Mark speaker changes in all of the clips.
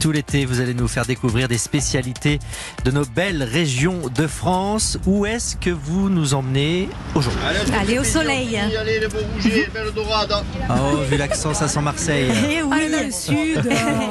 Speaker 1: Tout l'été, vous allez nous faire découvrir des spécialités de nos belles régions de France. Où est-ce que vous nous emmenez aujourd'hui
Speaker 2: Allez au soleil.
Speaker 3: Allez, belle dorade.
Speaker 1: Oh, vu l'accent, ça sent Marseille.
Speaker 2: Eh oui,
Speaker 4: Allez, le sud.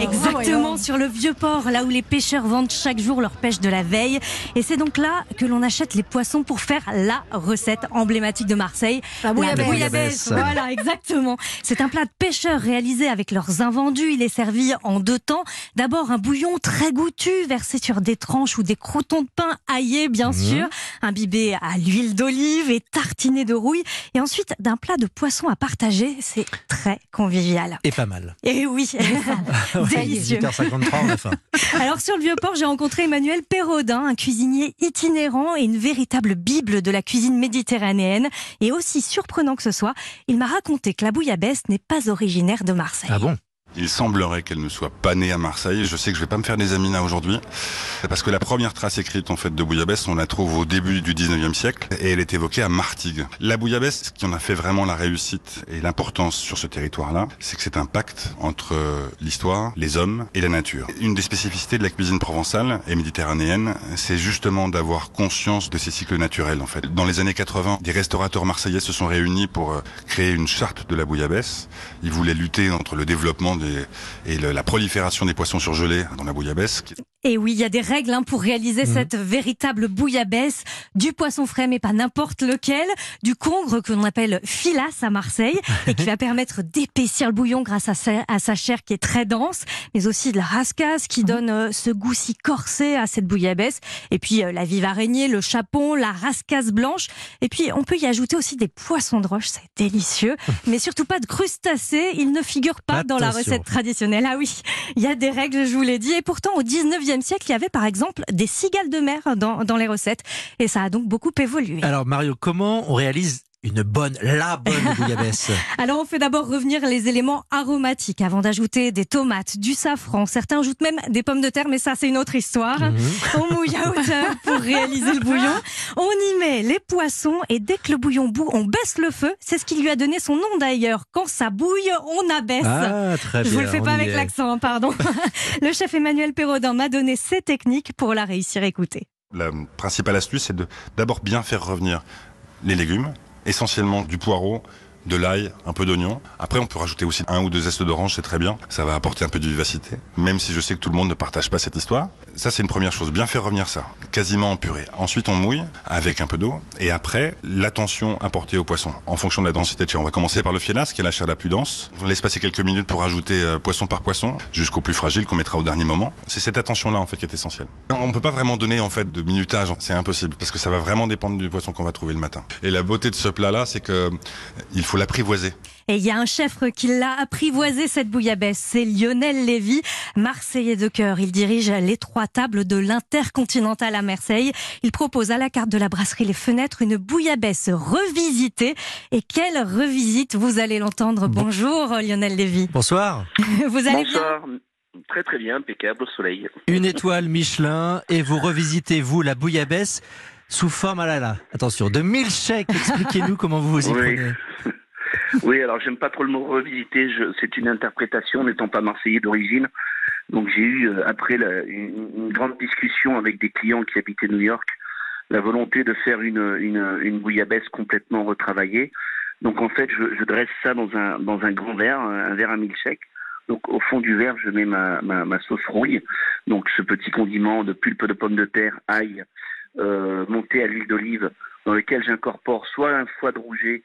Speaker 2: Exactement, sur le vieux port, là où les pêcheurs vendent chaque jour leur pêche de la veille. Et c'est donc là que l'on achète les poissons pour faire la recette emblématique de Marseille.
Speaker 4: La bouillabaisse.
Speaker 1: bouillabaisse.
Speaker 2: Voilà, exactement. C'est un plat de pêcheurs réalisé avec leurs invendus. Il est servi en deux temps. D'abord, un bouillon très goûtu, versé sur des tranches ou des croutons de pain aillés, bien sûr, imbibé à l'huile d'olive et tartiné de rouille. Et ensuite, d'un plat de poisson à partager. C'est très convivial.
Speaker 1: Et pas mal.
Speaker 2: Et oui, délicieux.
Speaker 1: 8h53, on a faim.
Speaker 2: Alors sur le Vieux-Port, j'ai rencontré Emmanuel Perraudin, un cuisinier itinérant et une véritable bible de la cuisine méditerranéenne. Et aussi surprenant que ce soit, il m'a raconté que la bouillabaisse n'est pas originaire de Marseille.
Speaker 1: Ah bon?
Speaker 5: Il semblerait qu'elle ne soit pas née à Marseille. Je sais que je vais pas me faire des amis là aujourd'hui. Parce que la première trace écrite en fait de bouillabaisse, on la trouve au début du 19e siècle et elle est évoquée à Martigues. La bouillabaisse, ce qui en a fait vraiment la réussite et l'importance sur ce territoire-là, c'est que c'est un pacte entre l'histoire, les hommes et la nature. Une des spécificités de la cuisine provençale et méditerranéenne, c'est justement d'avoir conscience de ces cycles naturels en fait. Dans les années 80, des restaurateurs marseillais se sont réunis pour euh, créer une charte de la bouillabaisse. Ils voulaient lutter entre le développement des, et le- la prolifération des poissons surgelés dans la bouillabaisse.
Speaker 2: Et oui, il y a des règles hein, pour réaliser cette véritable bouillabaisse. Du poisson frais, mais pas n'importe lequel. Du congre que l'on appelle filasse à Marseille et qui va permettre d'épaissir le bouillon grâce à sa, à sa chair qui est très dense. Mais aussi de la rascasse qui donne euh, ce goût si corsé à cette bouillabaisse. Et puis euh, la vive araignée, le chapon, la rascasse blanche. Et puis on peut y ajouter aussi des poissons de roche, c'est délicieux. Mais surtout pas de crustacés, ils ne figurent pas dans la
Speaker 1: Attention.
Speaker 2: Recette traditionnelle. Ah oui, il y a des règles, je vous l'ai dit. Et pourtant, au 19e siècle, il y avait par exemple des cigales de mer dans, dans les recettes. Et ça a donc beaucoup évolué.
Speaker 1: Alors Mario, comment on réalise une bonne, la bonne bouillabaisse
Speaker 2: Alors, on fait d'abord revenir les éléments aromatiques avant d'ajouter des tomates, du safran. Certains ajoutent même des pommes de terre, mais ça, c'est une autre histoire. On mouille à hauteur pour réaliser le bouillon. On y met les poissons et dès que le bouillon bout, on baisse le feu. C'est ce qui lui a donné son nom d'ailleurs. Quand ça bouille, on abaisse.
Speaker 1: Ah, très
Speaker 2: Je vous le fais pas avec l'accent, hein, pardon. le chef Emmanuel Perraudin m'a donné ses techniques pour la réussir. Écoutez.
Speaker 5: La principale astuce, c'est de d'abord bien faire revenir les légumes, essentiellement du poireau, de l'ail, un peu d'oignon. Après, on peut rajouter aussi un ou deux zestes d'orange, c'est très bien. Ça va apporter un peu de vivacité, même si je sais que tout le monde ne partage pas cette histoire. Ça, c'est une première chose, bien faire revenir ça, quasiment en purée. Ensuite, on mouille avec un peu d'eau. Et après, l'attention apportée au poisson, en fonction de la densité de chair. On va commencer par le fielasse, qui est la chair la plus dense. On laisse passer quelques minutes pour rajouter euh, poisson par poisson, jusqu'au plus fragile qu'on mettra au dernier moment. C'est cette attention-là, en fait, qui est essentielle. On ne peut pas vraiment donner, en fait, de minutage. C'est impossible, parce que ça va vraiment dépendre du poisson qu'on va trouver le matin. Et la beauté de ce plat-là, c'est que euh, il faut l'apprivoiser.
Speaker 2: Et il y a un chef qui l'a apprivoisé cette bouillabaisse, c'est Lionel Lévy, Marseillais de cœur. Il dirige les trois tables de l'Intercontinental à Marseille. Il propose à la carte de la brasserie Les Fenêtres une bouillabaisse revisitée. Et quelle revisite, vous allez l'entendre? Bonjour Lionel Lévy.
Speaker 1: Bonsoir.
Speaker 2: Vous allez bien?
Speaker 6: Bonsoir. Très très bien, impeccable au soleil.
Speaker 1: Une étoile Michelin et vous revisitez, vous, la bouillabaisse sous forme, ah là là, attention, de milkshake. Expliquez-nous comment vous vous y
Speaker 6: Oui.
Speaker 1: prenez.
Speaker 6: Oui, alors j'aime pas trop le mot revisiter, c'est une interprétation n'étant pas marseillais d'origine. Donc j'ai eu, euh, après la- une, une grande discussion avec des clients qui habitaient New York, la volonté de faire une, une, une bouillabaisse complètement retravaillée. Donc en fait, je, je dresse ça dans un, dans un grand verre, un, un verre à milkshake. Donc au fond du verre, je mets ma, ma, ma sauce rouille, donc ce petit condiment de pulpe de pommes de terre, ail, euh, monté à l'huile d'olive, dans lequel j'incorpore soit un foie de rouget,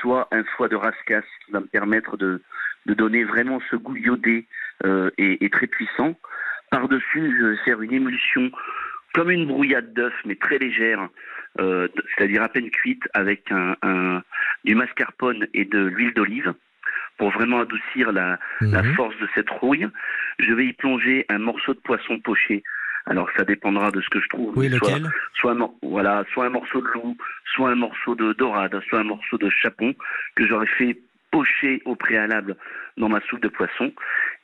Speaker 6: soit un foie de rascasse qui va me permettre de, de donner vraiment ce goût iodé euh, et, et très puissant. Par-dessus, je vais faire une émulsion comme une brouillade d'œuf, mais très légère, euh, c'est-à-dire à peine cuite, avec un, un- du mascarpone et de l'huile d'olive pour vraiment adoucir la, la
Speaker 1: Mhm.
Speaker 6: force de cette rouille. Je vais y plonger un morceau de poisson poché. Alors ça dépendra de ce que je trouve.
Speaker 1: Oui,
Speaker 6: soit,
Speaker 1: lequel?
Speaker 6: soit un, voilà, soit un morceau de loup, soit un morceau de dorade, soit un morceau de chapon que j'aurais fait pocher au préalable dans ma soupe de poisson.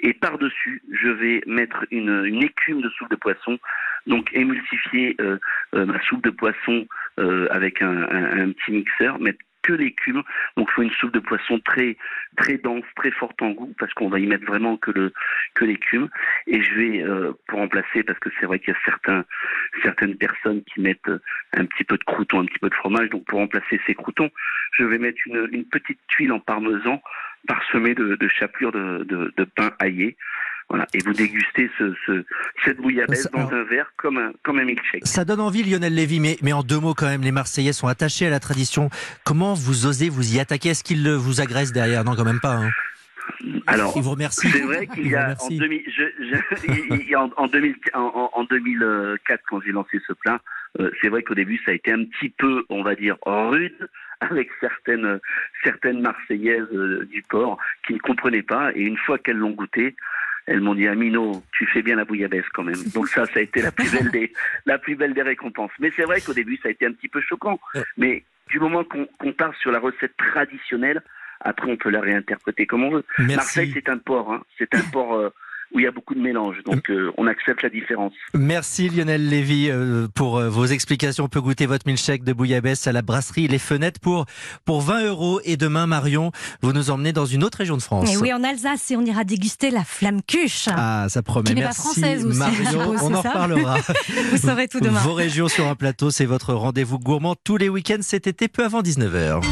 Speaker 6: Et par-dessus, je vais mettre une, une écume de soupe de poisson, donc émulsifier euh, euh, ma soupe de poisson euh, avec un, un- un petit mixeur, mettre que l'écume. Donc il faut une soupe de poisson très très dense, très forte en goût, parce qu'on va y mettre vraiment que que l'écume. Et je vais euh, pour remplacer, parce que c'est vrai qu'il y a certains certaines personnes qui mettent un petit peu de crouton, un petit peu de fromage. Donc pour remplacer ces croutons, je vais mettre une, une petite tuile en parmesan parsemée de, de de, de, de pain aillé. Voilà. Et vous dégustez ce, ce, cette bouillabaisse
Speaker 1: Ça-
Speaker 6: dans
Speaker 1: alors-
Speaker 6: un verre comme un, comme un milkshake.
Speaker 1: Ça donne envie, Lionel Lévy, mais, mais en deux mots quand même, les Marseillais sont attachés à la tradition. Comment vous osez vous y attaquer? Est-ce qu'ils vous agressent derrière? Non, quand même pas. Hein.
Speaker 6: Alors,
Speaker 1: vous remercient.
Speaker 6: C'est vrai qu'il y a en,
Speaker 1: remercient.
Speaker 6: 2000, je, je- il y a en, en 2000 en- en- en 2004 quand j'ai lancé ce plat, euh, c'est vrai qu'au début ça a été un petit peu, on va dire, rude avec certaines certaines Marseillaises euh, du port qui ne comprenaient pas et une fois qu'elles l'ont goûté, elles m'ont dit Amino, tu fais bien la bouillabaisse quand même. Donc ça, ça a été la plus belle des la plus belle des récompenses. Mais c'est vrai qu'au début ça a été un petit peu choquant. Mais du moment qu'on qu'on part sur la recette traditionnelle, après on peut la réinterpréter comme on veut. Marseille, c'est un port. Hein. C'est un port euh, où il y a beaucoup de mélange. Donc, euh, on accepte la différence.
Speaker 1: Merci Lionel Lévy euh, pour euh, vos explications. On peut goûter votre milkshake de bouillabaisse à la brasserie Les Fenêtres pour, pour 20 euros. Et demain, Marion, vous nous emmenez dans une autre région de France.
Speaker 2: Et oui, en Alsace, et on ira déguster la flamme cuche.
Speaker 1: Ah, ça promet.
Speaker 2: Qui
Speaker 1: Merci
Speaker 2: française aussi,
Speaker 1: Marion, on en
Speaker 2: ça
Speaker 1: reparlera.
Speaker 2: Vous saurez tout demain.
Speaker 1: Vos régions sur un plateau, c'est votre rendez-vous gourmand tous les week-ends cet été, peu avant 19h.